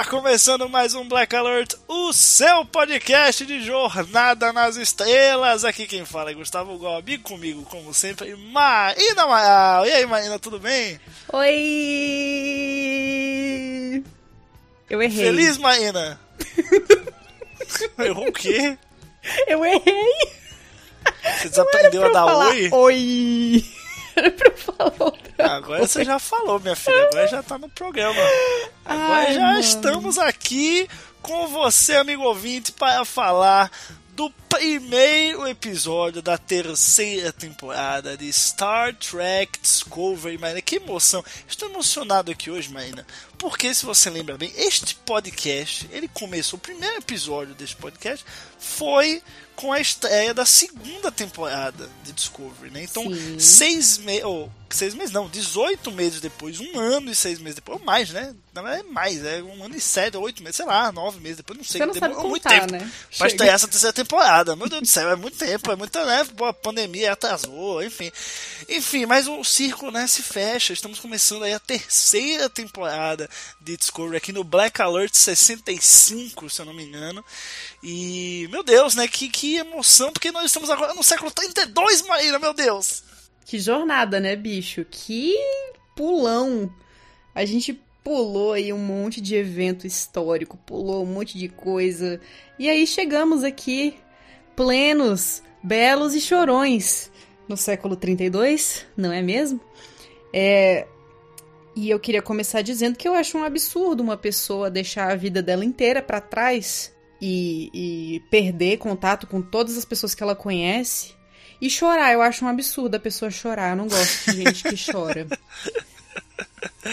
Está começando mais um Black Alert, o seu podcast de Jornada nas Estrelas. Aqui quem fala é Gustavo Gobi, comigo, como sempre, Maína Maal. E aí, Maína, tudo bem? Oi! Eu errei. Feliz, Maína? Errou o quê? Eu errei! Você desaprendeu a dar falar oi? Oi! Era pra eu falar outra. Agora você já falou, minha filha. Agora já tá no programa. Agora Ai, já mano. estamos aqui com você, amigo ouvinte, para falar do primeiro episódio da terceira temporada de Star Trek Discovery. Marina, que emoção! Estou emocionado aqui hoje, Marina, porque se você lembra bem, este podcast, ele começou, o primeiro episódio deste podcast foi com a estreia da segunda temporada de Discovery, né? Então, Sim. seis meses, ou seis meses não, 18 meses depois, um ano e seis meses depois, ou mais, né? Na verdade é mais, é um ano e sete, oito meses, sei lá, nove meses depois, não sei. Você não sabe demorou muito contar, tempo né? pra estrear essa terceira temporada. Meu Deus do céu, é muito tempo, é muita, né? A pandemia atrasou, enfim. Enfim, mas o círculo, né, se fecha. Estamos começando aí a terceira temporada de Discovery aqui no Black Alert 65, se eu não me engano. E, meu Deus, né? Que, que emoção, porque nós estamos agora no século 32, Maíra, meu Deus! Que jornada, né, bicho? Que pulão! A gente pulou aí um monte de evento histórico, pulou um monte de coisa. E aí chegamos aqui, plenos, belos e chorões, no século 32, não é mesmo? É. E eu queria começar dizendo que eu acho um absurdo uma pessoa deixar a vida dela inteira pra trás e, e perder contato com todas as pessoas que ela conhece e chorar. Eu acho um absurdo a pessoa chorar. Eu não gosto de gente que chora.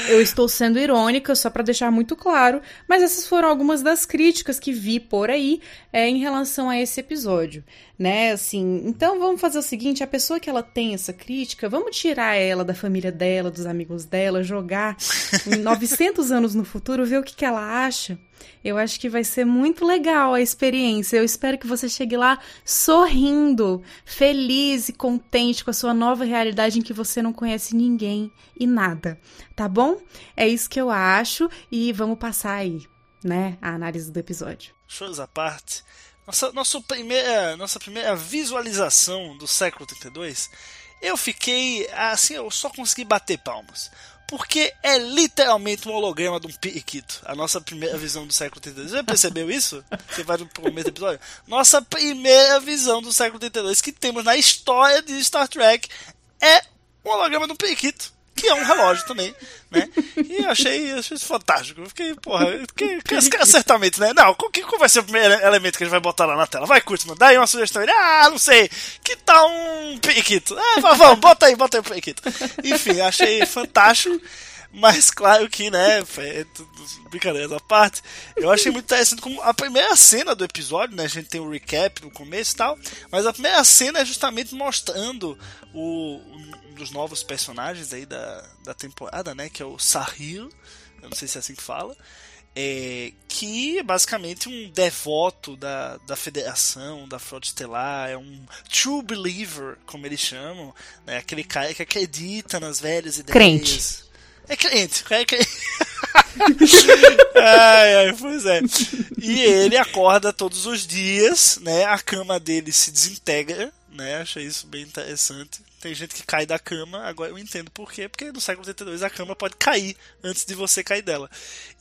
Eu estou sendo irônica, só pra deixar muito claro, mas essas foram algumas das críticas que vi por aí é, em relação a esse episódio, né? Assim, então vamos fazer o seguinte: a pessoa que ela tem essa crítica, vamos tirar ela da família dela, dos amigos dela, jogar em 900 anos no futuro, ver o que, que ela acha. Eu acho que vai ser muito legal a experiência. Eu espero que você chegue lá sorrindo, feliz e contente com a sua nova realidade em que você não conhece ninguém e nada. Tá bom? É isso que eu acho e vamos passar aí, né, a análise do episódio. Shows à parte. Nossa, nossa, primeira, nossa primeira visualização do século 32, eu fiquei assim, eu só consegui bater palmas. Porque é literalmente um holograma de um periquito. A nossa primeira visão do século 32. Você já percebeu isso? Você vai no do episódio? Nossa primeira visão do século 32 que temos na história de Star Trek é um holograma de um periquito. Que é um relógio também, né? E eu achei, achei isso fantástico. Eu fiquei, porra, que, que, cara certamente, né? Não, qual, que, qual vai ser o primeiro elemento que a gente vai botar lá na tela? Vai, Kurtzman, dá aí uma sugestão. Ele, ah, não sei, que tal um periquito? Ah, vamos, bota aí, bota aí o periquito. Enfim, achei fantástico. Mas claro que, né, é tudo, brincadeiras à parte, eu achei muito interessante como a primeira cena do episódio, né, a gente tem o recap no começo e tal, mas a primeira cena é justamente mostrando o, um dos novos personagens aí da, da temporada, né, que é o Sahil, eu não sei se é assim que fala, é, que é basicamente um devoto da, da federação, da frota estelar, é um true believer, como eles chamam, né, aquele cara que acredita nas velhas ideias. Crente. É crente, é crente. ai, ai, pois é. E ele acorda todos os dias, né? A cama dele se desintegra, né? Achei isso bem interessante. Tem gente que cai da cama, agora eu entendo por quê, porque no século 82 a cama pode cair antes de você cair dela.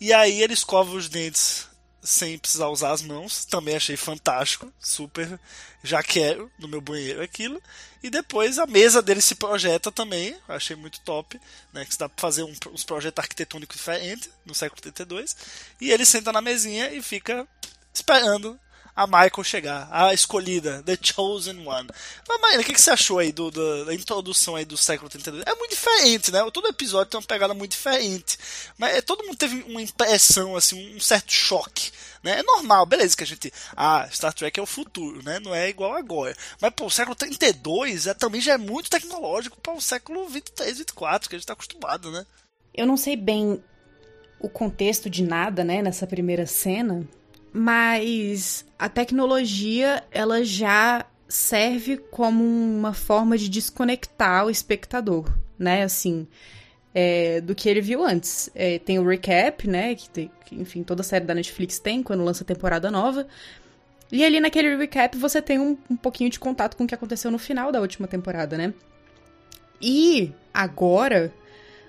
E aí ele escova os dentes sem precisar usar as mãos, também achei fantástico, super, já quero no meu banheiro aquilo. E depois a mesa dele se projeta também, achei muito top, né, que dá para fazer um, uns projetos arquitetônicos diferentes no século 32. E ele senta na mesinha e fica esperando a Michael chegar, a escolhida, The Chosen One. Mas, Maíra, o que, que você achou aí do, do, da introdução aí do século 32? É muito diferente, né? Todo episódio tem uma pegada muito diferente. Mas é, todo mundo teve uma impressão, assim, um certo choque. Né? É normal, beleza que a gente. Ah, Star Trek é o futuro, né? Não é igual agora. Mas, pô, o século 32 é, também já é muito tecnológico para o século 23, 24, que a gente tá acostumado, né? Eu não sei bem o contexto de nada, né, nessa primeira cena, mas a tecnologia ela já serve como uma forma de desconectar o espectador, né? Assim, é, do que ele viu antes. É, tem o recap, né? Que, tem, que, enfim, toda série da Netflix tem quando lança temporada nova. E ali naquele recap você tem um, um pouquinho de contato com o que aconteceu no final da última temporada, né? E agora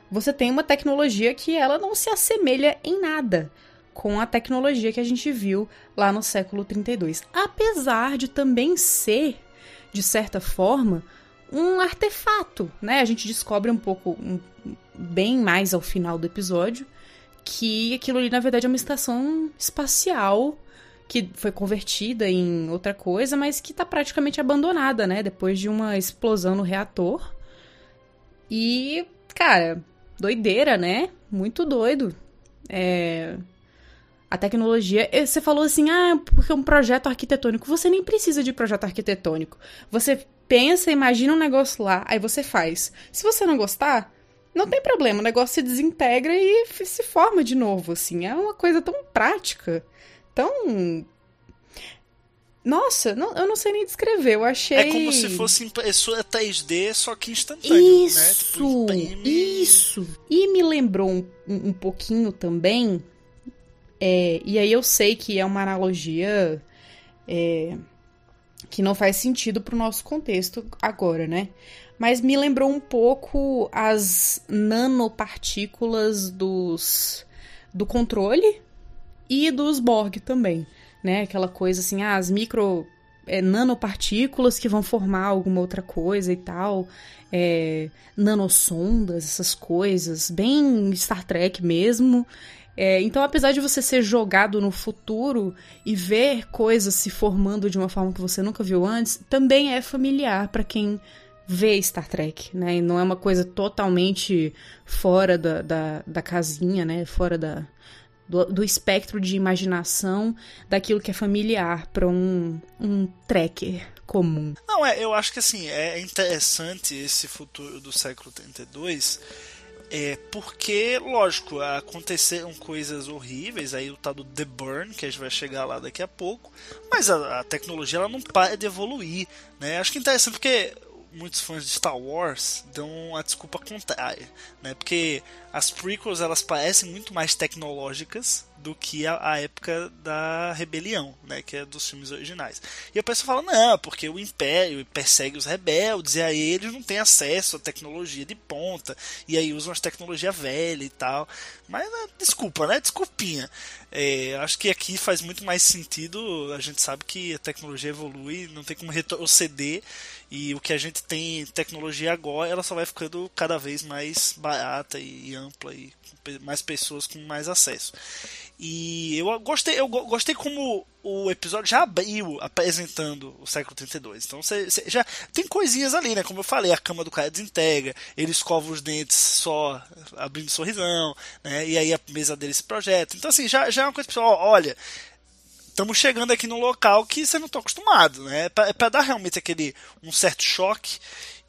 você tem uma tecnologia que ela não se assemelha em nada com a tecnologia que a gente viu lá no século 32. Apesar de também ser, de certa forma, um artefato, né? A gente descobre um pouco, um, bem mais ao final do episódio, que aquilo ali na verdade é uma estação espacial que foi convertida em outra coisa, mas que está praticamente abandonada, né? Depois de uma explosão no reator. E, cara, doideira, né? Muito doido. É, a tecnologia. Eh, você falou assim, ah, porque é um projeto arquitetônico. Você nem precisa de projeto arquitetônico. Você pensa, imagina um negócio lá, aí você faz. Se você não gostar, não tem problema, o negócio se desintegra e se forma de novo, assim. É uma coisa tão prática, tão. Nossa, não, eu não sei nem descrever, eu achei. É como se fosse impressora 3D, só que instantâneo, isso, né? Tipo, imprime... Isso! E me lembrou um, um pouquinho também é, e aí eu sei que é uma analogia é, que não faz sentido pro nosso contexto agora, né? Mas me lembrou um pouco as nanopartículas dos do controle e dos Borg também, né? Aquela coisa assim, ah, as micro é, nanopartículas que vão formar alguma outra coisa e tal, é, nanosondas, essas coisas, bem Star Trek mesmo. É, então, apesar de você ser jogado no futuro e ver coisas se formando de uma forma que você nunca viu antes, também é familiar para quem vê Star Trek, né? E não é uma coisa totalmente fora da, da, da casinha, né? Fora da, do, do, espectro de imaginação daquilo que é familiar para um, um trekker comum. Não, é, eu acho que assim, é interessante esse futuro do século 32 é porque, lógico, aconteceram coisas horríveis, aí o tal do The Burn, que a gente vai chegar lá daqui a pouco, mas a, a tecnologia ela não para de evoluir, né? Acho que é interessante porque muitos fãs de Star Wars dão a desculpa contrária, né? Porque as prequels elas parecem muito mais tecnológicas do que a, a, época da rebelião, né, que é dos filmes originais. E a pessoa fala, não, porque o Império persegue os rebeldes e aí eles não têm acesso à tecnologia de ponta e aí usam as tecnologias velhas e tal. Mas né, desculpa, né? Desculpinha. É, acho que aqui faz muito mais sentido. A gente sabe que a tecnologia evolui, não tem como retroceder e o que a gente tem tecnologia agora, ela só vai ficando cada vez mais barata e ampla e mais pessoas com mais acesso. E eu gostei, eu gostei como o episódio já abriu apresentando o século 32. Então você, já tem coisinhas ali, né? Como eu falei, a cama do cara desintegra, ele escova os dentes só abrindo sorrisão, né? E aí a mesa dele se projeta. Então assim, já, já é uma coisa pessoal, olha, estamos chegando aqui num local que você não está acostumado, né? É para é dar realmente aquele um certo choque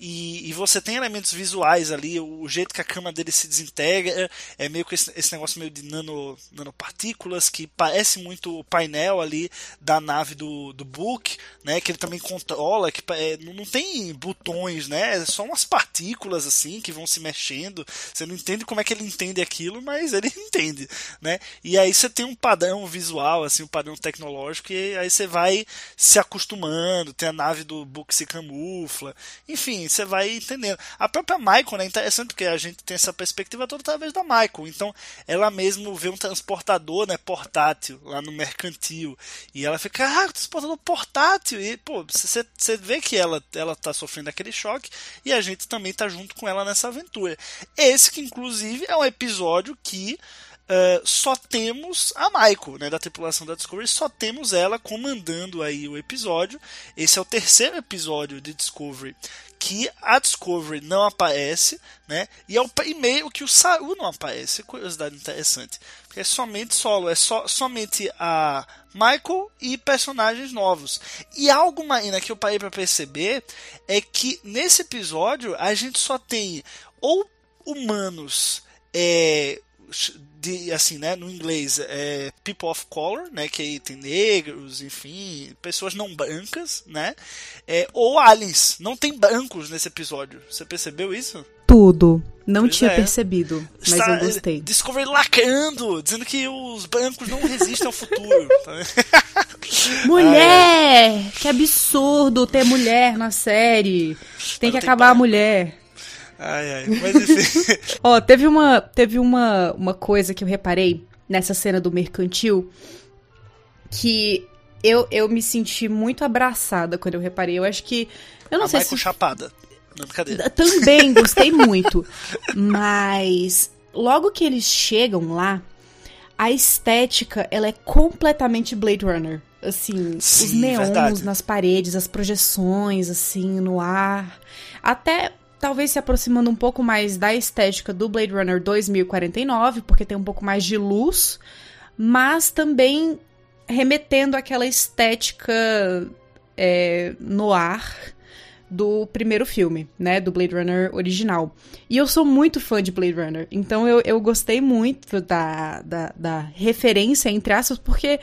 e, e, você tem elementos visuais ali, o, o, jeito que a cama dele se desintegra, é meio que esse, esse, negócio meio de nano, nanopartículas, que parece muito o painel ali da nave do, do Book, né, que ele também controla, que é, não tem botões, né, é só umas partículas assim que vão se mexendo, você não entende como é que ele entende aquilo, mas ele entende, né, e aí você tem um padrão visual, assim, um padrão tecnológico, e aí você vai se acostumando, tem a nave do Book se camufla, enfim, você vai entendendo. A própria Michael né, é interessante porque a gente tem essa perspectiva toda através da Michael. Então, ela mesmo vê um transportador né, portátil lá no mercantil. E ela fica, ah, transportador portátil. E, pô, você vê que ela, ela tá sofrendo aquele choque e a gente também tá junto com ela nessa aventura. Esse que, inclusive, é um episódio que uh, só temos a Michael, né, da tripulação da Discovery, só temos ela comandando aí o episódio. Esse é o terceiro episódio de Discovery que a Discovery não aparece, né? E é o primeiro que o Saru não aparece. Curiosidade interessante. Porque é somente solo, é só, somente a Michael e personagens novos. E algo, Marina, que eu parei para perceber é que nesse episódio a gente só tem ou humanos é, de, assim, né, no inglês é people of color, né, que aí tem negros, enfim, pessoas não brancas, né, é, ou aliens, não tem brancos nesse episódio. Você percebeu isso? Tudo. Não Pois tinha é. percebido, mas Está- eu gostei. Discovery lacrando, dizendo que os brancos não resistem ao futuro. tá? Mulher! Que absurdo ter mulher na série. Tem que tem acabar a pai. mulher. Ai, ai, mas enfim. Ó, teve uma, teve uma, uma coisa que eu reparei nessa cena do mercantil que eu, eu me senti muito abraçada quando eu reparei. Eu acho que. Eu não a sei Michael se. Chapada. Não, brincadeira. Também gostei muito. Mas logo que eles chegam lá, a estética ela é completamente Blade Runner. Assim, os Sim, neons verdade. nas paredes, as projeções, assim, no ar. Até talvez se aproximando um pouco mais da estética do Blade Runner 2049, porque tem um pouco mais de luz, mas também remetendo àquela estética é, no ar do primeiro filme, né? Do Blade Runner original. E eu sou muito fã de Blade Runner, então eu, eu gostei muito da, da, da referência, entre aspas, porque.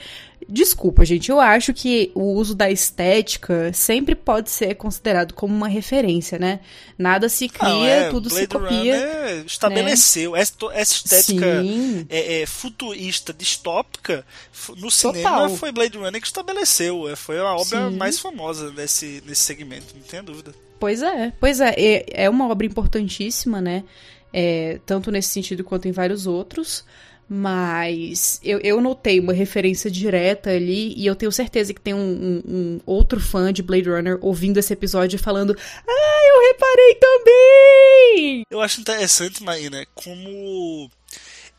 Desculpa, gente, eu acho que o uso da estética sempre pode ser considerado como uma referência, né? Nada se cria, Não, é, tudo Blade se copia. né? Runner estabeleceu essa, essa estética é, é, futurista, distópica, no Total. cinema foi Blade Runner que estabeleceu. é, Foi a obra Sim. mais famosa desse, nesse segmento, não tenha dúvida. Pois é, pois é, é, é uma obra importantíssima, né? É, tanto nesse sentido quanto em vários outros. Mas eu, eu notei uma referência direta ali, e eu tenho certeza que tem um, um- um outro fã de Blade Runner ouvindo esse episódio falando: Ah, eu reparei também! Eu acho interessante, Marina, como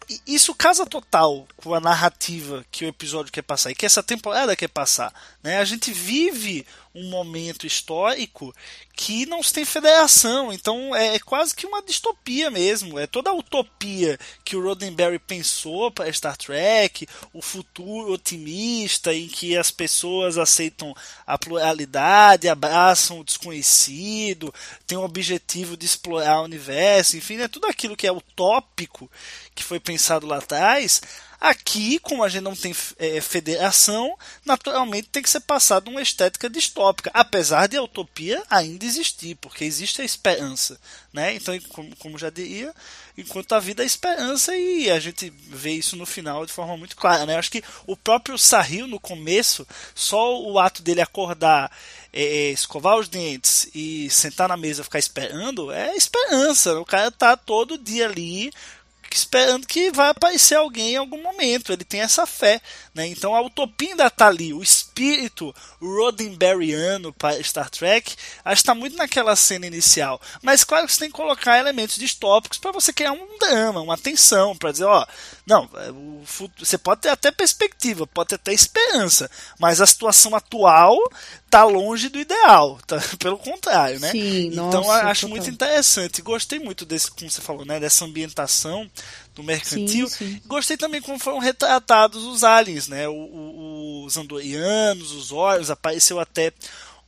i- isso casa total com a narrativa que o episódio quer passar e que essa temporada quer passar. Né? A gente vive um momento histórico que não se tem federação, então é, é quase que uma distopia mesmo. É toda a utopia que o Roddenberry pensou para Star Trek, o futuro otimista em que as pessoas aceitam a pluralidade, abraçam o desconhecido, tem o objetivo de explorar o universo, enfim, é tudo aquilo que é utópico que foi pensado lá atrás. Aqui, como a gente não tem é, federação, naturalmente tem que ser passado uma estética distópica, apesar de a utopia ainda existir, porque existe a esperança, né? Então, como, como já diria, enquanto a vida é esperança e a gente vê isso no final de forma muito clara, né? Acho que o próprio Sahil no começo, só o ato dele acordar, é, escovar os dentes e sentar na mesa ficar esperando, é esperança. O cara tá todo dia ali esperando que vai aparecer alguém em algum momento. Ele tem essa fé, né? Então a utopia ainda tá ali, o espírito Roddenberryano para Star Trek, acho que tá muito naquela cena inicial. Mas claro que você tem que colocar elementos distópicos para você criar um drama, uma tensão, para dizer, ó, não, o futuro, você pode ter até perspectiva, pode ter até esperança, mas a situação atual tá longe do ideal, tá? Pelo contrário, né? Sim, então nossa, acho total. muito interessante. Gostei muito desse, como você falou, né, dessa ambientação do mercantil. Sim, sim. Gostei também como foram retratados os aliens, né? O- o- os andorianos, os Orions, apareceu até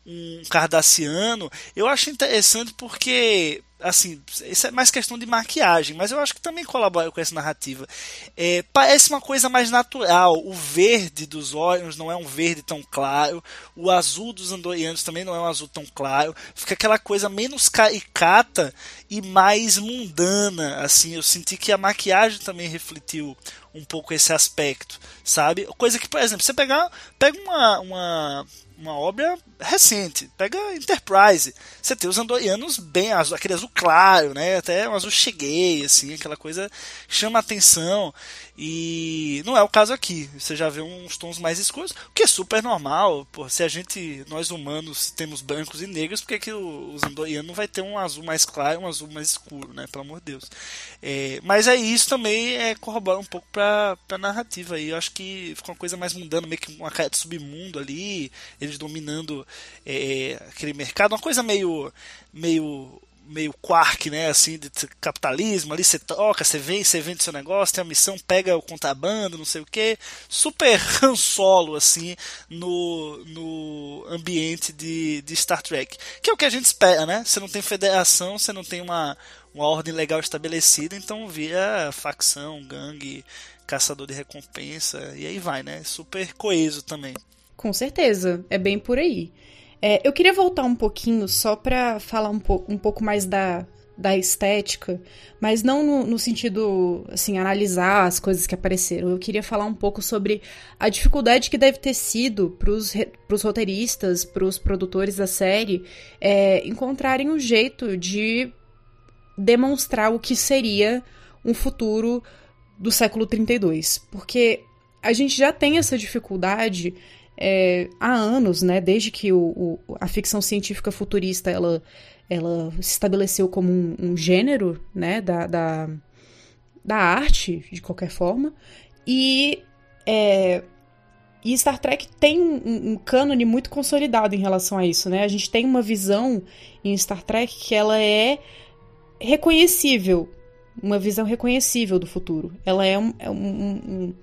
um cardassiano. Eu acho interessante porque, assim, isso é mais questão de maquiagem, mas eu acho que também colabora com essa narrativa. É, parece uma coisa mais natural. O verde dos Orions não é um verde tão claro, o azul dos andorianos também não é um azul tão claro. Fica aquela coisa menos caricata e mais mundana, assim. Eu senti que a maquiagem também refletiu um pouco esse aspecto, sabe? Coisa que, por exemplo, você pegar, pega uma, uma, uma obra recente, pega Enterprise, você tem os andorianos bem azul, aquele azul claro, né? Até um azul cheguei, assim, aquela coisa chama atenção. E não é o caso aqui. Você já vê uns tons mais escuros, o que é super normal. Pô, se a gente, nós humanos, temos brancos e negros, por que, que os andorianos não vai ter um azul mais claro e um azul mais escuro, né? Pelo amor de Deus. É, mas aí isso também é corrobora um pouco pra, pra narrativa aí. Eu acho que ficou uma coisa mais mundana, meio que uma cara de submundo ali, eles dominando é, aquele mercado, uma coisa meio meio meio quark, né, assim, de capitalismo, ali você troca, você vem, você vende seu negócio, tem a missão, pega o contrabando, não sei o que, super Han Solo, assim, no, no ambiente de, de Star Trek, que é o que a gente espera, né, você não tem federação, você não tem uma, uma ordem legal estabelecida, então via facção, gangue, caçador de recompensa, e aí vai, né, super coeso também. Com certeza, é bem por aí. É, eu queria voltar um pouquinho só para falar um, po um pouco mais da, da estética, mas não no, no, sentido, assim, analisar as coisas que apareceram. Eu queria falar um pouco sobre a dificuldade que deve ter sido para os roteiristas, para os produtores da série, é, encontrarem um jeito de demonstrar o que seria um futuro do século 32. Porque a gente já tem essa dificuldade é, há anos, né, desde que o, o, a ficção científica futurista ela, ela se estabeleceu como um, um gênero né, da, da, da, arte, de qualquer forma, e, é, e Star Trek tem um, um cânone muito consolidado em relação a isso. Né? A gente tem uma visão em Star Trek que ela é reconhecível, uma visão reconhecível do futuro. Ela é um, é um, um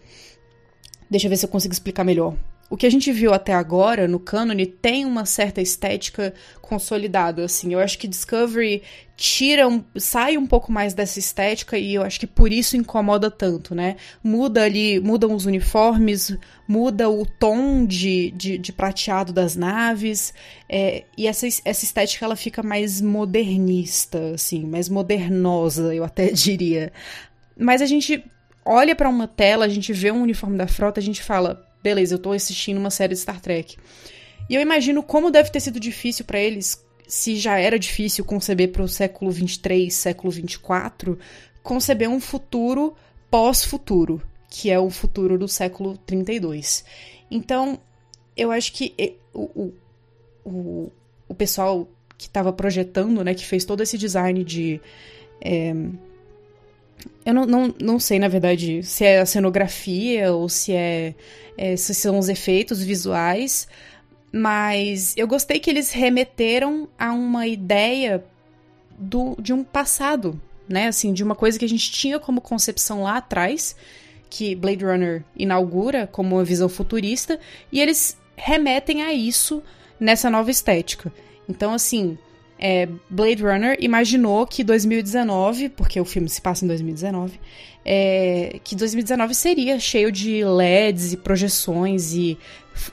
Deixa eu ver se eu consigo explicar melhor o que a gente viu até agora no cânone tem uma certa estética consolidada, assim. Eu acho que Discovery tira um, sai um pouco mais dessa estética e eu acho que por isso incomoda tanto, né? Muda ali, mudam os uniformes, muda o tom de, de, de prateado das naves é, e essa, essa estética ela fica mais modernista, assim, mais modernosa, eu até diria. Mas a gente olha para uma tela, a gente vê um uniforme da frota, a gente fala, beleza, eu tô assistindo uma série de Star Trek. E eu imagino como deve ter sido difícil para eles, se já era difícil conceber para o século 23, século 24, conceber um futuro pós-futuro, que é o futuro do século 32. Então, eu acho que o, o, o, pessoal que estava projetando, né, que fez todo esse design de. É, eu não, não, não sei, na verdade, se é a cenografia ou se é esses são os efeitos visuais, mas eu gostei que eles remeteram a uma ideia do, de um passado, né? Assim, de uma coisa que a gente tinha como concepção lá atrás, que Blade Runner inaugura como uma visão futurista, e eles remetem a isso nessa nova estética. Então, assim, é, Blade Runner imaginou que 2019, porque o filme se passa em 2019, é, que 2019 seria cheio de LEDs e projeções e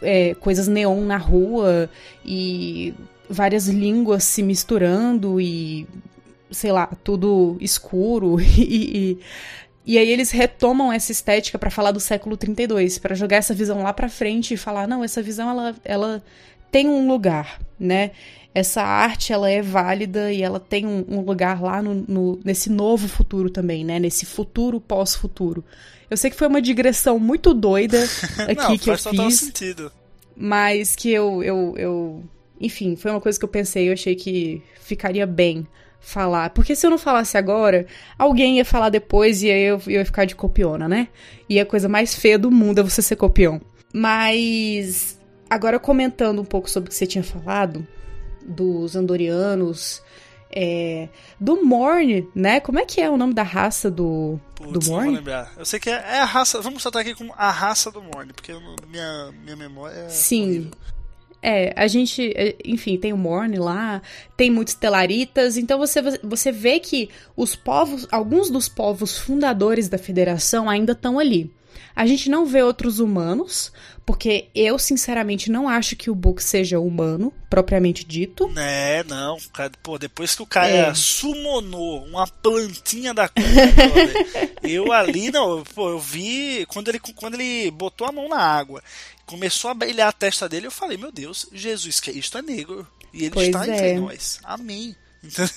é, coisas neon na rua e várias línguas se misturando e sei lá, tudo escuro e, e, e aí eles retomam essa estética para falar do século 32, para jogar essa visão lá para frente e falar, não, essa visão ela, ela tem um lugar, né? essa arte ela é válida e ela tem um, um lugar lá no, no, nesse novo futuro também, né? Nesse futuro pós-futuro. Eu sei que foi uma digressão muito doida aqui Não, que eu faz total fiz. sentido. Mas que eu, eu, eu. Enfim, foi uma coisa que eu pensei, eu achei que ficaria bem falar. Porque se eu não falasse agora, alguém ia falar depois e aí eu, eu ia ficar de copiona, né? E a coisa mais feia do mundo é você ser copião. Mas. Agora comentando um pouco sobre o que você tinha falado, dos andorianos, é, do Morn, né? Como é que é o nome da raça do, do Morn? Não vou lembrar. Eu sei que é, é a raça. Vamos soltar aqui com a raça do Morn, porque minha, minha memória é. Sim. Horrível. É, a gente, é, enfim, tem o Morn lá, tem muitos telaritas, então você, você vê que os povos, alguns dos povos fundadores da federação ainda estão ali. A gente não vê outros humanos, porque eu, sinceramente, não acho que o Book seja humano, propriamente dito. É, não. Pô, depois que o cara É. summonou uma plantinha da cura, eu ali, não, pô, eu vi. Quando ele, quando ele botou a mão na água, começou a brilhar a testa dele, eu falei, meu Deus, Jesus Cristo é negro. E ele Pois está é. entre nós. Amém.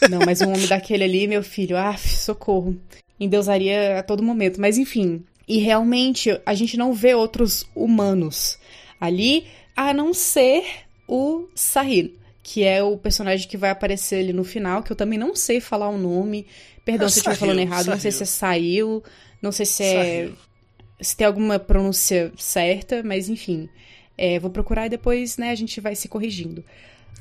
Não, mas um homem daquele ali, meu filho, ah, socorro. Endeusaria a todo momento. Mas enfim. E realmente, a gente não vê outros humanos ali, a não ser o Sahil, que é o personagem que vai aparecer ali no final, que eu também não sei falar o nome. Perdão É se eu estiver Sahil, falando errado, não sei se é saiu, não sei se é. Sahil. se tem alguma pronúncia certa, mas enfim. É, vou procurar e depois, né, a gente vai se corrigindo.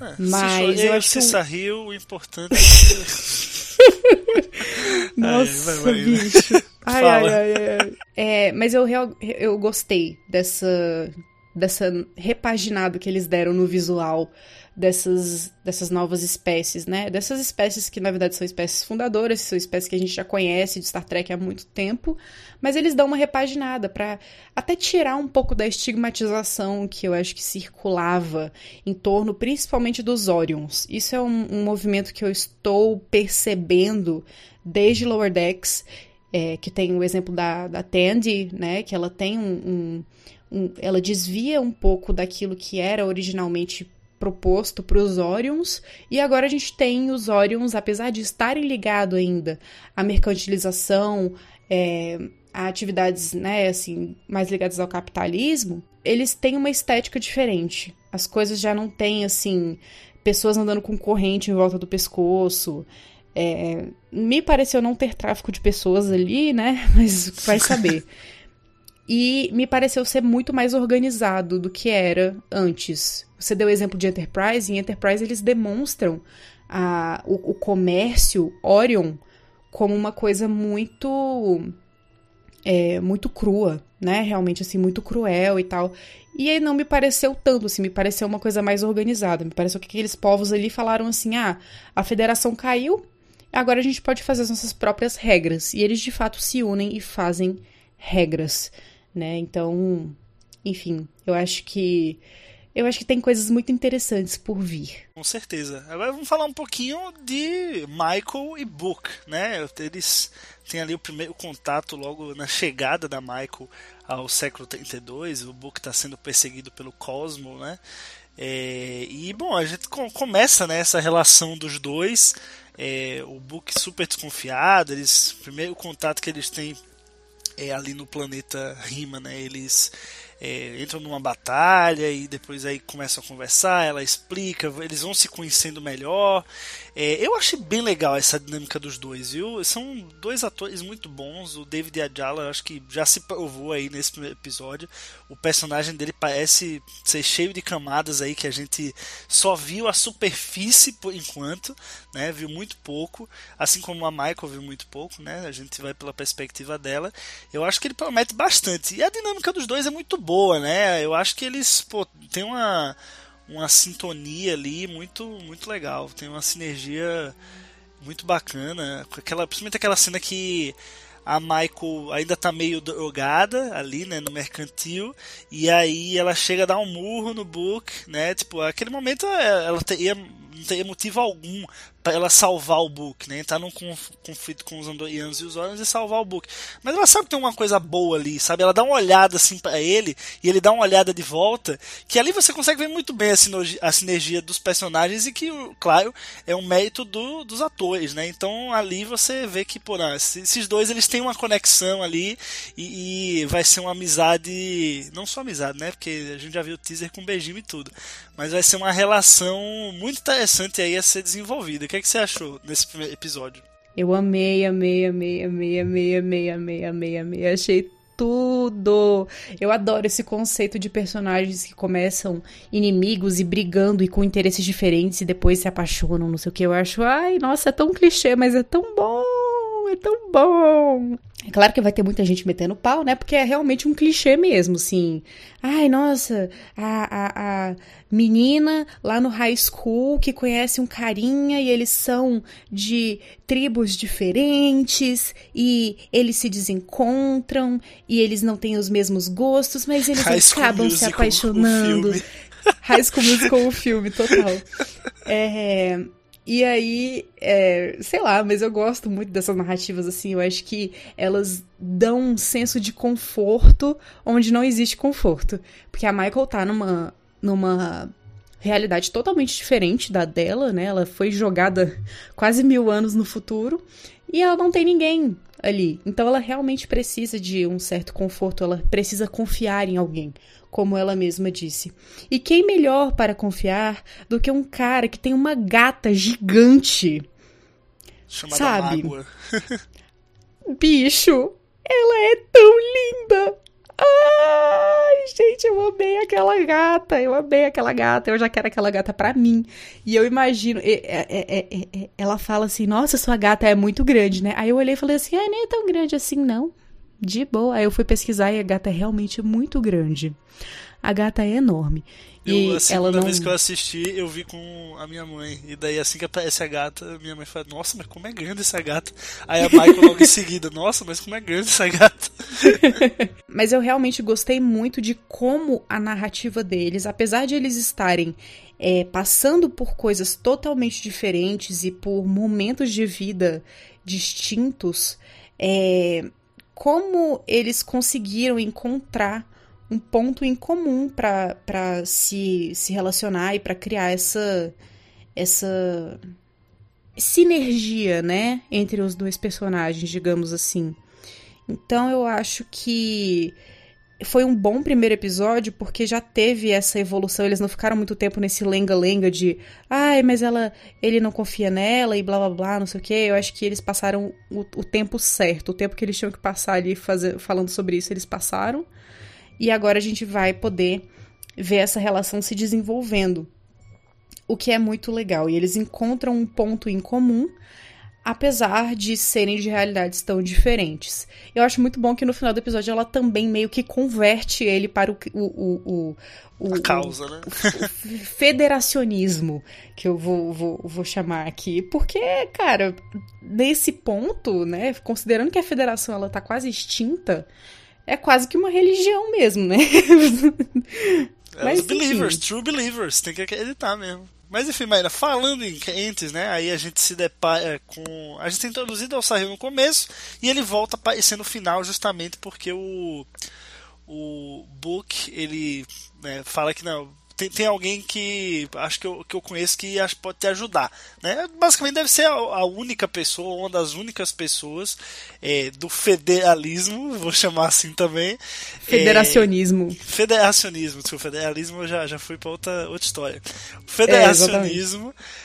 É, Mas se eu acho que o- saiu, o importante é que... Nossa, vai. bicho. Ai, ai, ai, ai. É, mas eu, real- eu gostei dessa, dessa repaginada que eles deram no visual dessas, dessas novas espécies, né? Dessas espécies que, na verdade, são espécies fundadoras, são espécies que a gente já conhece de Star Trek há muito tempo, mas eles dão uma repaginada pra até tirar um pouco da estigmatização que eu acho que circulava em torno, principalmente dos Orions. Isso é um, um movimento que eu estou percebendo desde Lower Decks, é, que tem o exemplo da, da Tandy, né? Que ela tem um, um- um- Ela desvia um pouco daquilo que era originalmente proposto para os Orions, e agora a gente tem os Orions, apesar de estarem ligados ainda à mercantilização, é, a atividades, né, assim, mais ligadas ao capitalismo, eles têm uma estética diferente. As coisas já não têm, assim, pessoas andando com corrente em volta do pescoço. É, me pareceu não ter tráfico de pessoas ali, né? Mas vai saber. E me pareceu ser muito mais organizado do que era antes. Você deu o exemplo de Enterprise, e em Enterprise eles demonstram a, o, o comércio Orion como uma coisa muito é, muito crua, né? Realmente assim muito cruel e tal. E aí não me pareceu tanto, assim, me pareceu uma coisa mais organizada. Me pareceu que aqueles povos ali falaram assim: "Ah, a federação caiu, agora a gente pode fazer as nossas próprias regras". E eles de fato se unem e fazem regras, né? Então, enfim, eu acho que eu acho que tem coisas muito interessantes por vir. Com certeza. Agora vamos falar um pouquinho de Michael e Book, né? Eles têm ali o primeiro contato logo na chegada da Michael ao século 32. O Book está sendo perseguido pelo Cosmo, né? É, e bom, a gente com- começa né, essa relação dos dois. É, o Book super desconfiado. Eles, o primeiro contato que eles têm é ali no planeta Rima, né? Eles é, entram numa batalha e depois aí começam a conversar, ela explica, eles vão se conhecendo melhor. É, eu achei bem legal essa dinâmica dos dois, viu? São dois atores muito bons. O David Ajala, acho que já se provou aí nesse episódio. O personagem dele parece ser cheio de camadas aí que a gente só viu a superfície por enquanto, né? Viu muito pouco, assim como a Michael viu muito pouco, né? A gente vai pela perspectiva dela. Eu acho que ele promete bastante. E a dinâmica dos dois é muito boa, né? Eu acho que eles, pô, tem uma uma sintonia ali muito muito legal, tem uma sinergia muito bacana, aquela, principalmente aquela cena que a Michael ainda tá meio drogada ali, né, no mercantil, e aí ela chega a dar um murro no Book, né, tipo, aquele momento é, ela teria, não teria motivo algum para ela salvar o Book, né, entrar num conf- conflito com os Andorianos e os Orions e salvar o Book. Mas ela sabe que tem uma coisa boa ali, sabe, ela dá uma olhada assim para ele, e ele dá uma olhada de volta, que ali você consegue ver muito bem a, sinergia, a sinergia dos personagens e que, claro, é um mérito do, dos atores, né, então ali você vê que, pô, esses dois eles têm uma conexão ali e, e vai ser uma amizade, não só amizade, né? Porque a gente já viu o teaser com beijinho e tudo, mas vai ser uma relação muito interessante aí a ser desenvolvida. Que, que você achou nesse episódio? Eu amei, amei, amei, amei, amei, amei, amei, amei, amei. Achei tudo. Eu adoro esse conceito de personagens que começam inimigos e brigando e com interesses diferentes e depois se apaixonam, não sei o que. Eu acho, ai, nossa, é tão clichê, mas é tão bom, é tão bom. É claro que vai ter muita gente metendo pau, né? Porque é realmente um clichê mesmo, assim. Ai, nossa, a, a, a menina lá no high school que conhece um carinha e eles são de tribos diferentes e eles se desencontram e eles não têm os mesmos gostos, mas eles High acabam se apaixonando. High School Musical, o filme, total. É, e aí, é, sei lá, mas eu gosto muito dessas narrativas assim. Eu acho que elas dão um senso de conforto onde não existe conforto. Porque a Michael tá numa, numa realidade totalmente diferente da dela, né? Ela foi jogada quase mil anos no futuro e ela não tem ninguém ali. Então ela realmente precisa de um certo conforto, ela precisa confiar em alguém, como ela mesma disse. E quem melhor para confiar do que um cara que tem uma gata gigante? Chamada Sabe? Mágoa. Bicho, ela é tão linda! Ai, gente, eu amei aquela gata, eu amei aquela gata, eu já quero aquela gata pra mim. E eu imagino, é, é, é, é, é, ela fala assim, nossa, sua gata é muito grande, né? Aí eu olhei e falei assim, ah, nem é tão grande assim, não. De boa. Aí eu fui pesquisar e a gata é realmente muito grande. A gata é enorme. E Eu, a segunda não. vez que eu assisti, eu vi com a minha mãe. E daí, assim que aparece a gata, minha mãe fala: Nossa, mas como é grande essa gata? Aí a Michael logo em seguida: Nossa, mas como é grande essa gata? Mas eu realmente gostei muito de como a narrativa deles, apesar de eles estarem é, passando por coisas totalmente diferentes e por momentos de vida distintos, é, como eles conseguiram encontrar um ponto em comum para se, se relacionar e para criar essa essa sinergia, né, entre os dois personagens, digamos assim. Então eu acho que foi um bom primeiro episódio porque já teve essa evolução, eles não ficaram muito tempo nesse lenga-lenga de, ai, mas ela, ele não confia nela e blá blá blá, não sei o que. Eu acho que eles passaram o, o tempo certo, o tempo que eles tinham que passar ali fazer, falando sobre isso, eles passaram. E agora a gente vai poder ver essa relação se desenvolvendo. O que é muito legal. E eles encontram um ponto em comum, apesar de serem de realidades tão diferentes. Eu acho muito bom que no final do episódio ela também meio que converte ele para o, o, o, o, A causa, né? o federacionismo, que eu vou, vou, vou chamar aqui. Porque, cara, nesse ponto, né, considerando que a federação ela tá quase extinta, é quase que uma religião mesmo, né? É Mas, os believers, enfim. true believers, tem que acreditar mesmo. Mas enfim, Mayra, falando em crentes, né? Aí a gente se depara com. A gente é introduzido ao Sahil no começo e ele volta a aparecer no final justamente porque o. O Book, ele né, fala que não. Tem, tem alguém que acho que eu, que eu conheço que acho pode te ajudar. Né? Basicamente deve ser a, a única pessoa, uma das únicas pessoas é, do federalismo, vou chamar assim também. é, Federacionismo. Federacionismo, desculpa, federalismo eu já, já fui para outra, outra história. O federacionismo é,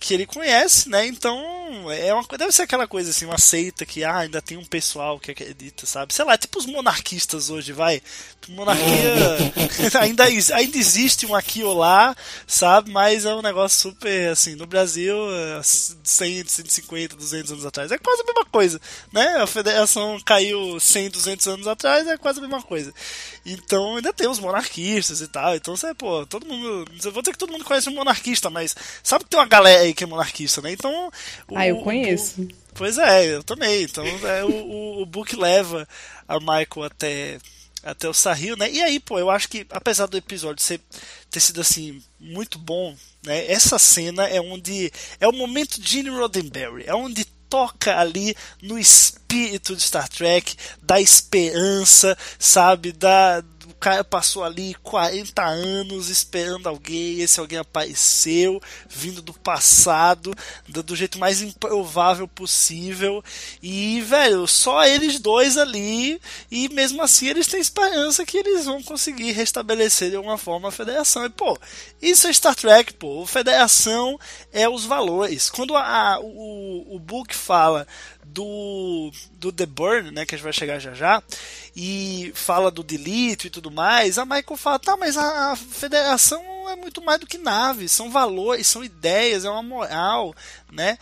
que ele conhece, né? Então, é uma, deve ser aquela coisa assim, uma seita que ah, ainda tem um pessoal que acredita, sabe? Sei lá, tipo os monarquistas hoje, vai. Monarquia ainda, ainda existe um aqui ou lá, sabe? Mas é um negócio super assim, no Brasil, é, 100, 150, 200 anos atrás, é quase a mesma coisa, né? A federação caiu 100, 200 anos atrás, é quase a mesma coisa. Então ainda tem os monarquistas e tal. Então você, pô, todo mundo. Eu vou dizer que todo mundo conhece um monarquista, mas sabe que tem uma galera aí que é monarquista, né? Então. o- Ah, eu o- conheço. Pois é, eu também. Então é, o, o, o Book leva a Michael até, até o Sahil, né? E aí, pô, eu acho que apesar do episódio ser, ter sido assim, muito bom, né? Essa cena é onde. É o momento de Gene Roddenberry, é onde toca ali no espírito de Star Trek, da esperança, sabe? Da, cara passou ali 40 anos esperando alguém, esse alguém apareceu, vindo do passado, do, jeito mais improvável possível. E, velho, só eles dois ali, e mesmo assim eles têm esperança que eles vão conseguir restabelecer de alguma forma a federação. E, pô, isso é Star Trek, pô. Federação é os valores. Quando a, a- o, o Book fala do, do The Burn, né, que a gente vai chegar já já, e fala do Delete e tudo mais, a Michael fala, tá, mas a, a federação é muito mais do que naves, são valores, são ideias, é uma moral, né,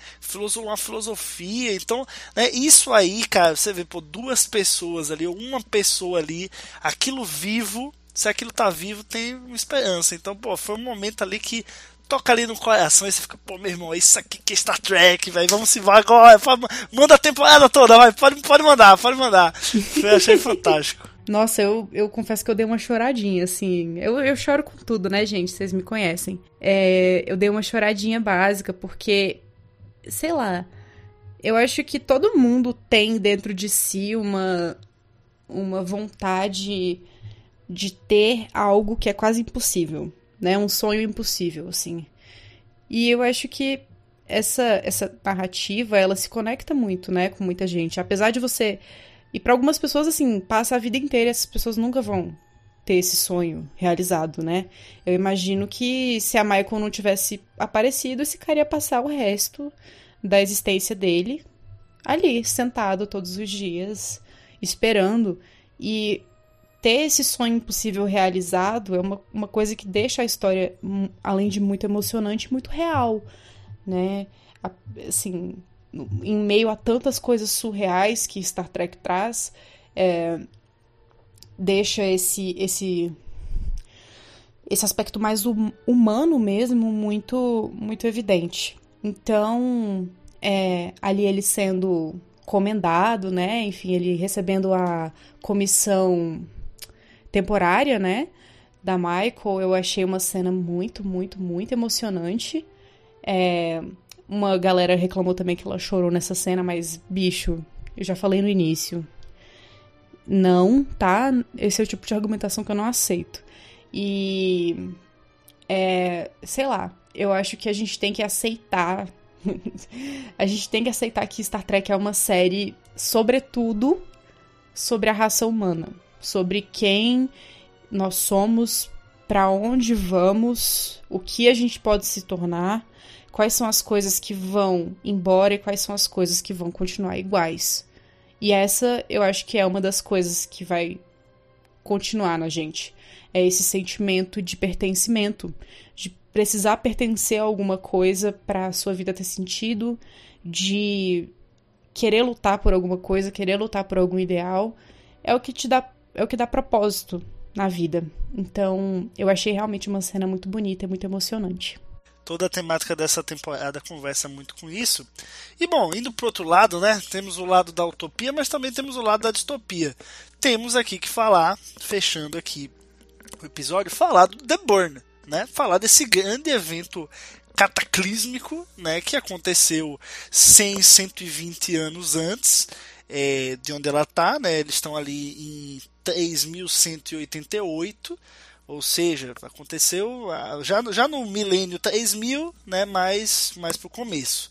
uma filosofia, então, né, isso aí, cara, você vê, pô, duas pessoas ali, uma pessoa ali, aquilo vivo, se aquilo tá vivo, tem uma esperança, então, pô, foi um momento ali que toca ali no coração e você fica, pô, meu irmão, isso aqui que é Star Trek, velho, vamos se vai agora, pode- manda a temporada toda, vai, pode, pode mandar, pode mandar. Eu achei fantástico. Nossa, eu, eu confesso que eu dei uma choradinha, assim. Eu, eu choro com tudo, né, gente? Vocês me conhecem. É, eu dei uma choradinha básica, porque, sei lá, eu acho que todo mundo tem dentro de si uma, uma vontade de ter algo que é quase impossível. Né? Um sonho impossível, assim. E eu acho que essa essa narrativa, ela se conecta muito, né, com muita gente. Apesar de você e para algumas pessoas assim, passa a vida inteira, essas pessoas nunca vão ter esse sonho realizado, né? Eu imagino que se a Michael não tivesse aparecido, esse cara ia passar o resto da existência dele ali, sentado todos os dias, esperando. E ter esse sonho impossível realizado é uma, uma coisa que deixa a história, hum, além de muito emocionante, muito real, né? Assim, em meio a tantas coisas surreais que Star Trek traz, é, deixa esse, esse, esse aspecto mais hum, humano mesmo muito, muito evidente. Então, é, ali ele sendo comendado, né? Enfim, ele recebendo a comissão temporária, né? Da Michael, eu achei uma cena muito, muito, muito emocionante. É, uma galera reclamou também que ela chorou nessa cena, mas, bicho, eu já falei no início. Não, tá? Esse é o tipo de argumentação que eu não aceito. E. É, sei lá, eu acho que a gente tem que aceitar. a gente tem que aceitar que Star Trek é uma série, sobretudo, sobre a raça humana sobre quem nós somos, para onde vamos, o que a gente pode se tornar, quais são as coisas que vão embora e quais são as coisas que vão continuar iguais. E essa eu acho que é uma das coisas que vai continuar na gente. É esse sentimento de pertencimento, de precisar pertencer a alguma coisa para a sua vida ter sentido, de querer lutar por alguma coisa, querer lutar por algum ideal, é o que te dá é o que dá propósito na vida. Então, eu achei realmente uma cena muito bonita e muito emocionante. Toda a temática dessa temporada conversa muito com isso. E bom, indo pro outro lado, né? Temos o lado da utopia, mas também temos o lado da distopia. Temos aqui que falar, fechando aqui o episódio, falar do The Burn, né? Falar desse grande evento cataclísmico, né, que aconteceu 100, 120 anos antes é, de onde ela está, né? Eles estão ali em 3188, ou seja, aconteceu já, já no milênio 3000, né? Mais, mais para o começo.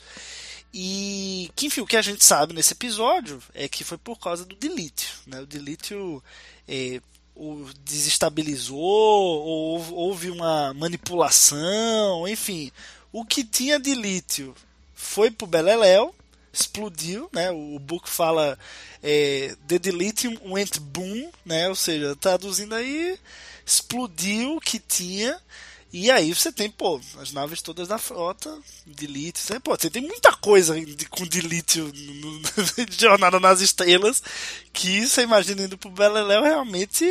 E que, enfim, o que a gente sabe nesse episódio é que foi por causa do dilítio. Né? O dilítio é, o desestabilizou, ou houve uma manipulação, enfim. O que tinha de lítio foi pro Beleléu, explodiu, né? O book fala é, The Delitium went boom, né? Ou seja, traduzindo aí, explodiu o que tinha. E aí você tem, pô, as naves todas da frota, delete, você, pô, você tem muita coisa de, com delete no, de Jornada nas Estrelas, que você imagina indo pro Beleléu realmente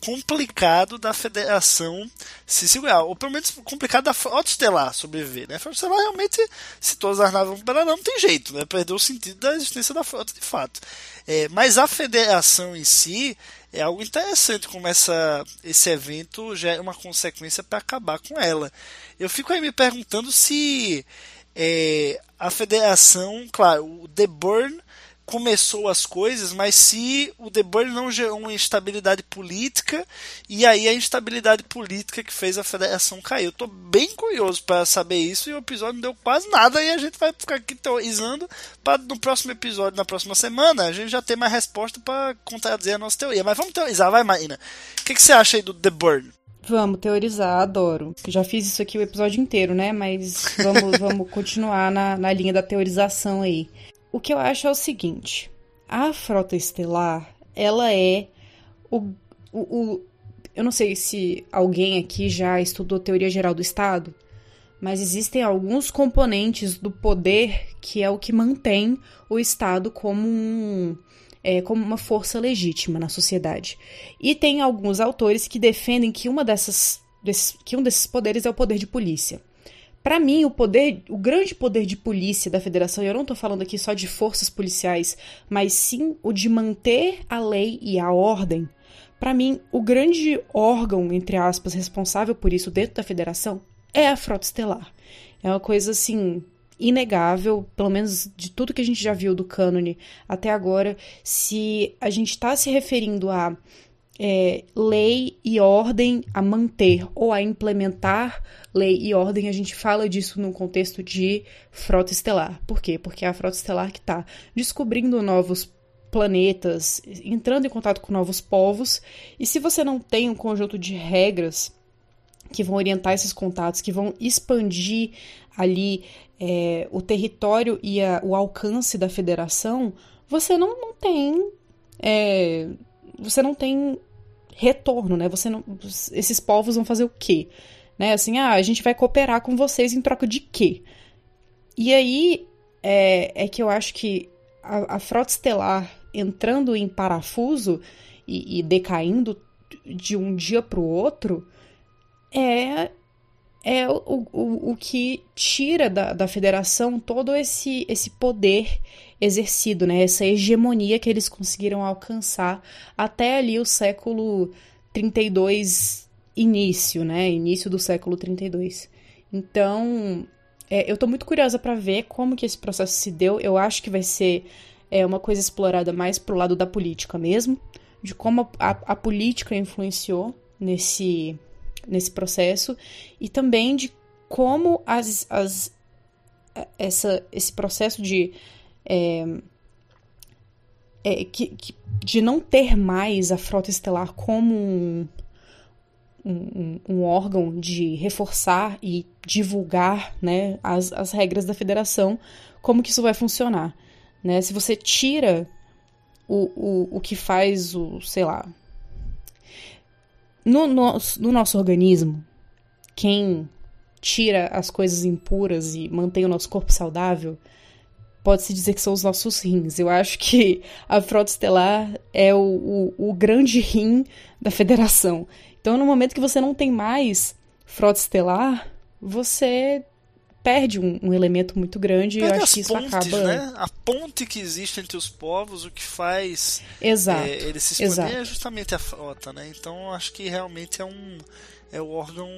complicado da federação se segurar, ou pelo menos complicado da frota estelar sobreviver, né? A frota estelar realmente, se todas as naves vão para não tem jeito, né? Perdeu o sentido da existência da frota de fato. É, mas a federação em si é algo interessante como essa, esse evento já é uma consequência para acabar com ela. Eu fico aí me perguntando se é, a federação, claro, o The Burn começou as coisas, mas se o The Burn não gerou uma instabilidade política, e aí a instabilidade política que fez a federação cair. Eu tô bem curioso para saber isso, e o episódio não deu quase nada, e a gente vai ficar aqui teorizando para no próximo episódio, na próxima semana, a gente já ter mais resposta para contradizer a nossa teoria. Mas vamos teorizar, vai, Marina. O que, que você acha aí do The Burn? Vamos teorizar, adoro. Já fiz isso aqui o episódio inteiro, né? Mas vamos, vamos continuar na, na linha da teorização aí. O que eu acho é o seguinte: a frota estelar, ela é o, o, o eu não sei se alguém aqui já estudou teoria geral do Estado, mas existem alguns componentes do poder que é o que mantém o Estado como um, é, como uma força legítima na sociedade. E tem alguns autores que defendem que uma dessas desses, que um desses poderes é o poder de polícia. Para mim, o poder, o grande poder de polícia da federação, e eu não tô falando aqui só de forças policiais, mas sim o de manter a lei e a ordem. Para mim, o grande órgão, entre aspas, responsável por isso dentro da federação é a frota estelar. É uma coisa assim inegável, pelo menos de tudo que a gente já viu do cânone até agora, se a gente está se referindo a é, lei e ordem a manter ou a implementar lei e ordem. A gente fala disso no contexto de frota estelar. Por quê? Porque é a frota estelar que está descobrindo novos planetas, entrando em contato com novos povos. E se você não tem um conjunto de regras que vão orientar esses contatos, que vão expandir ali é, o território e a, o alcance da federação, você não, não tem. É, você não tem retorno, né? Você não, esses povos vão fazer o quê? Né? Assim, ah, a gente vai cooperar com vocês em troca de quê? E aí é, é que eu acho que a, a frota estelar entrando em parafuso e, e decaindo de um dia para o outro é é o, o, o que tira da, da federação todo esse, esse poder exercido, né? Essa hegemonia que eles conseguiram alcançar até ali o século 32 início, né? Início do século 32. Então, é, eu tô muito curiosa para ver como que esse processo se deu. Eu acho que vai ser é, uma coisa explorada mais pro lado da política mesmo, de como a, a, política influenciou nesse nesse processo e também de como as, as, essa, esse processo de é, é, que, que, de não ter mais a frota estelar como um, um, um, órgão de reforçar e divulgar né, as, as regras da federação, como que isso vai funcionar. Né? Se você tira o, o, o que faz o, sei lá, no, no, no nosso organismo, quem tira as coisas impuras e mantém o nosso corpo saudável, pode-se dizer que são os nossos rins. Eu acho que a frota estelar é o, o, o, grande rim da federação. Então, no momento que você não tem mais frota estelar, você perde um, um elemento muito grande e eu acho que isso pontes, acaba. Né? A ponte que existe entre os povos, o que faz Exato. É, ele se expandir é justamente a frota, né? Então acho que realmente é um é o órgão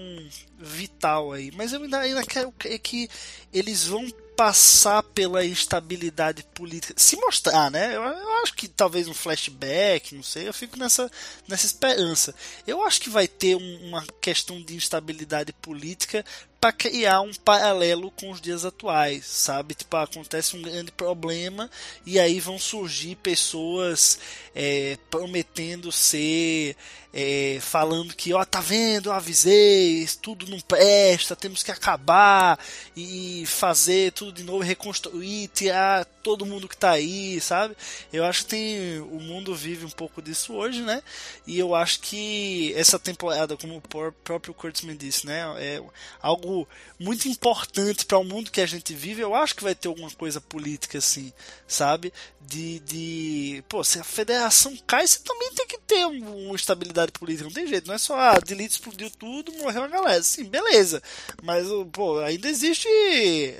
vital aí. Mas eu ainda, ainda quero que eles vão passar pela instabilidade política, se mostrar, né? Eu, eu, acho que talvez um flashback, não sei, eu fico nessa, nessa esperança. Eu acho que vai ter um, uma questão de instabilidade política para criar um paralelo com os dias atuais, sabe? Tipo, acontece um grande problema e aí vão surgir pessoas é, prometendo ser é, falando que, ó, tá vendo, eu avisei, tudo não presta, temos que acabar e fazer tudo de novo, reconstruir, tirar todo mundo que tá aí, sabe? Eu acho que tem, o mundo vive um pouco disso hoje, né? E eu acho que essa temporada, como o próprio Kurtzman disse, né, é algo muito importante para o mundo que a gente vive. Eu acho que vai ter alguma coisa política assim, sabe? De, de pô, se a federação cai, você também tem que ter uma estabilidade política, não tem jeito, não é só ah, delete explodiu tudo, morreu a galera. Sim, beleza. Mas pô, ainda existe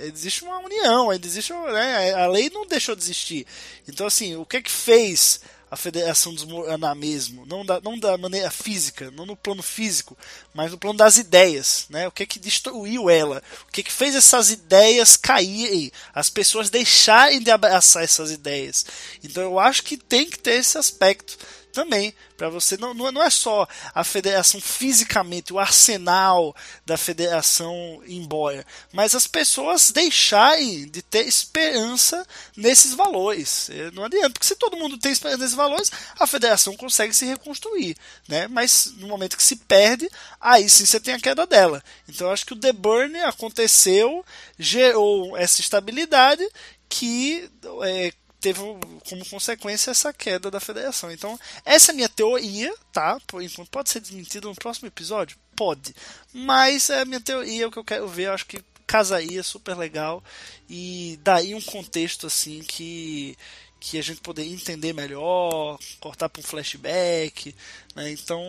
existe uma união, ainda existe, né, a lei não deixou de existir. Então assim, o que é que fez a federação desmoronar mesmo, não da, não da maneira física, não no plano físico, mas no plano das ideias, né? O que é que destruiu ela? O que é que fez essas ideias caírem? As pessoas deixarem de abraçar essas ideias. Então eu acho que tem que ter esse aspecto também para você. Não, não é só a federação fisicamente o arsenal da federação embora mas as pessoas deixarem de ter esperança nesses valores. É, não adianta porque se todo mundo tem esperança nesses valores a federação consegue se reconstruir né? Mas no momento que se perde aí sim você tem a queda dela. Então eu acho que o The Burn aconteceu gerou essa estabilidade que é, teve como consequência essa queda da federação. Então, essa é minha teoria, tá? Enquanto pode ser desmentida no próximo episódio? Pode. Mas é a minha teoria, é o que eu quero ver, eu acho que casaria super legal e daí um contexto assim que que a gente poder entender melhor, cortar para um flashback, né? Então,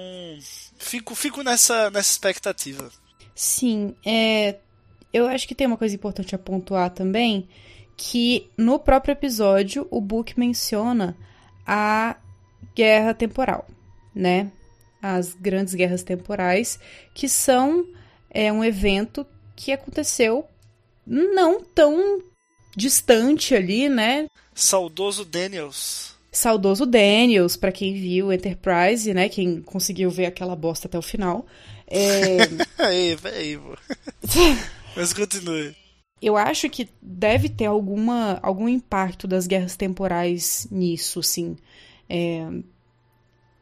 fico fico nessa nessa expectativa. Sim, é eu acho que tem uma coisa importante a pontuar também, que no próprio episódio o Book menciona a guerra temporal, né? As grandes guerras temporais, que são é, um evento que aconteceu não tão distante ali, né? Saudoso Daniels. Saudoso Daniels, pra quem viu Enterprise, né? Quem conseguiu ver aquela bosta até o final. É, Aí, peraí, pô. Mas continue. Eu acho que deve ter alguma, algum impacto das guerras temporais nisso, sim. É,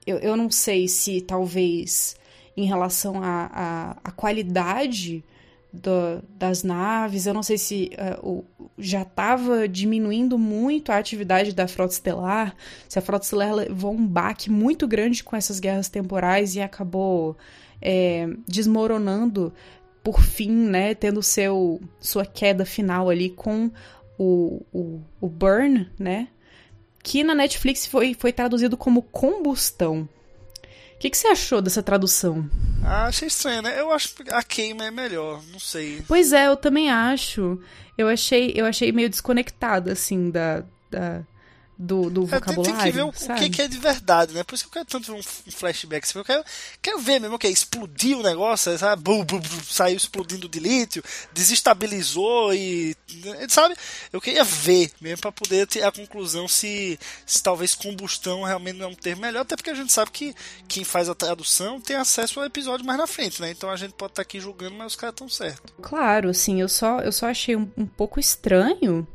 eu, eu não sei se talvez em relação à à qualidade do- das naves, eu não sei se é, o- já estava diminuindo muito a atividade da frota estelar, se a frota estelar levou um baque muito grande com essas guerras temporais e acabou é, desmoronando por fim, né, tendo seu sua queda final ali com o, o, o Burn, né, que na Netflix foi, foi traduzido como combustão. O que, que você achou dessa tradução? Ah, achei estranho, né? Eu acho que a queima é melhor, não sei. Pois é, eu também acho. Eu achei, eu achei meio desconectada, assim, da, da- do, do É, tem, vocabulário. tem que ver o, o que, que é de verdade, né? Por isso que eu quero tanto ver um, flashback. Eu quero, quero ver mesmo que explodiu o negócio, sabe? Bum, bum, bum, saiu explodindo de lítio, desestabilizou e. Sabe? Eu queria ver mesmo pra poder ter a conclusão se, se talvez combustão realmente não é um termo melhor, até porque a gente sabe que quem faz a tradução tem acesso ao episódio mais na frente, né? Então a gente pode estar aqui julgando, mas os caras estão certos. Claro, assim, eu só, eu só achei um, um pouco estranho,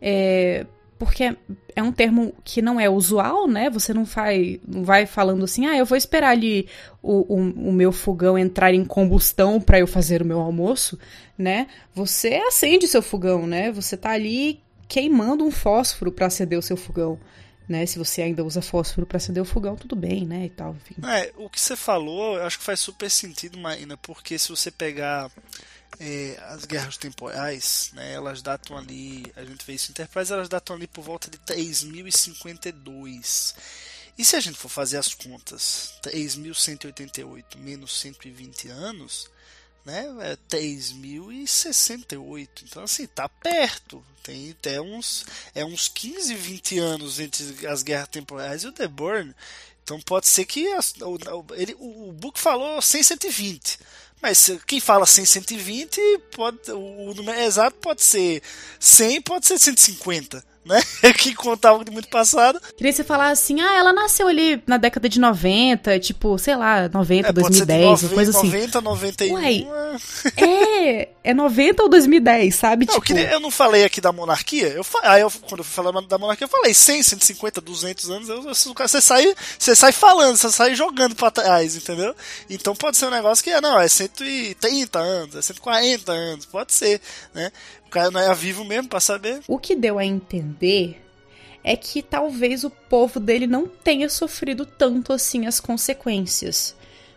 é, porque é um termo que não é usual, né? Você não vai, vai falando assim, ah, eu vou esperar ali o, o, o meu fogão entrar em combustão para eu fazer o meu almoço, né? Você acende seu fogão, né? Você tá ali queimando um fósforo para acender o seu fogão. Né, se você ainda usa fósforo para acender o fogão, tudo bem, né? E tal, enfim. É, o que você falou, eu acho que faz super sentido, Marina, porque se você pegar é, as guerras temporais, né, elas datam ali, a gente vê isso em Enterprise, elas datam ali por volta de 3052. E se a gente for fazer as contas, 3188 menos 120 anos, né, é 3068. Então assim, tá perto. Tem até uns é uns 15, 20 anos entre as guerras temporais e o The Burn. Então pode ser que o, o- ele, o, o Book falou 100, 120. Mas quem fala 100, 120, pode, o número exato pode ser 100, pode ser 150, né? que contava de muito passado. Queria que você falasse assim, ah, ela nasceu ali na década de 90, tipo, sei lá, 90, É, pode ser de 2010, 90, uma coisa assim. 90, 91. Uai, é- É, é 90 ou 2010, sabe? Não, eu, tipo, queria- eu não falei aqui da monarquia. Eu, aí eu, quando eu fui falar da monarquia, eu falei 100, 150, 200 anos. eu- eu- você, sai, você sai falando, você sai jogando pra trás, entendeu? Então pode ser um negócio que é, não, é 130 anos, é 140 anos, pode ser, né? Cara não é vivo mesmo pra saber. o que deu a entender é que talvez o povo dele não tenha sofrido tanto assim as consequências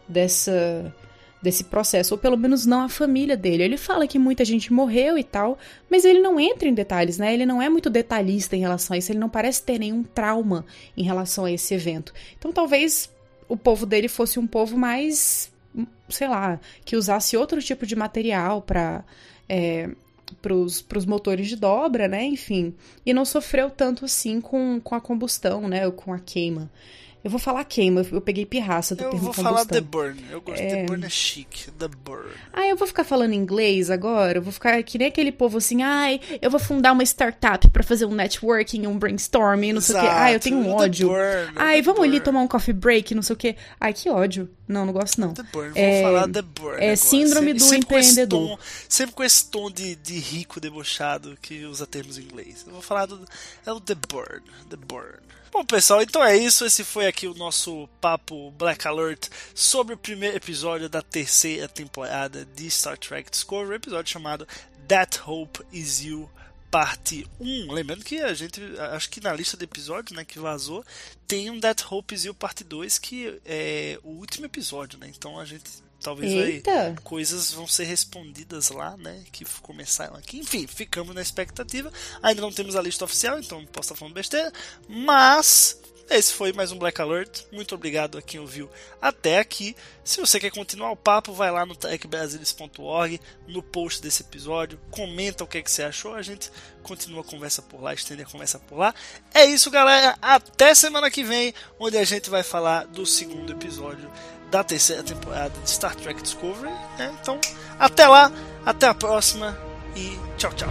dessa desse processo, ou pelo menos não a família dele. Ele fala que muita gente morreu e tal, mas ele não entra em detalhes, né? Ele não é muito detalhista em relação a isso, ele não parece ter nenhum trauma em relação a esse evento. Então talvez o povo dele fosse um povo mais, sei lá, que usasse outro tipo de material para é, pros, pros motores de dobra, né? Enfim. E não sofreu tanto assim com, com a combustão, né? Ou com a queima. Eu vou falar queima, eu peguei pirraça do Eu vou falar The Burn. Eu gosto de The Burn é chique. The Burn. Ah, eu vou ficar falando inglês agora? Eu vou ficar que nem aquele povo assim, ai, eu vou fundar uma startup pra fazer um networking, um brainstorming, não sei o quê. Ai, eu tenho um Exato, ódio. Burn, Ai, vamos ali Burn. tomar um coffee break, não sei o quê. Ai, que ódio. Não, não gosto não. The Burn, vou É, falar The Burn. é agora. síndrome do com esse empreendedor. tom- sempre com esse tom de, de rico debochado que usa termos em inglês. Eu vou falar do. É o The Burn. The Burn. Bom, pessoal, então é isso. Esse foi aqui o nosso papo Black Alert sobre o primeiro episódio da terceira temporada de Star Trek Discovery, episódio chamado That Hope Is You parte 1. Lembrando que a gente, acho que na lista de episódios né, que vazou, tem um That Hope Is You parte 2, que é o último episódio, né? Então a gente talvez Eita! coisas vão ser respondidas lá, né? Que começaram aqui. Enfim, ficamos na expectativa. Ainda não temos a lista oficial, então não posso estar falando besteira. Mas esse foi mais um Black Alert. Muito obrigado a quem ouviu até aqui. Se você quer continuar o papo, vai lá no trekbrasilis.org, no post desse episódio, comenta o que, é que você achou. A gente continua a conversa por lá, estende a conversa por lá. É isso, galera. Até semana que vem, onde a gente vai falar do segundo episódio da terceira temporada de Star Trek Discovery. né? Então, até lá, até a próxima e tchau, tchau.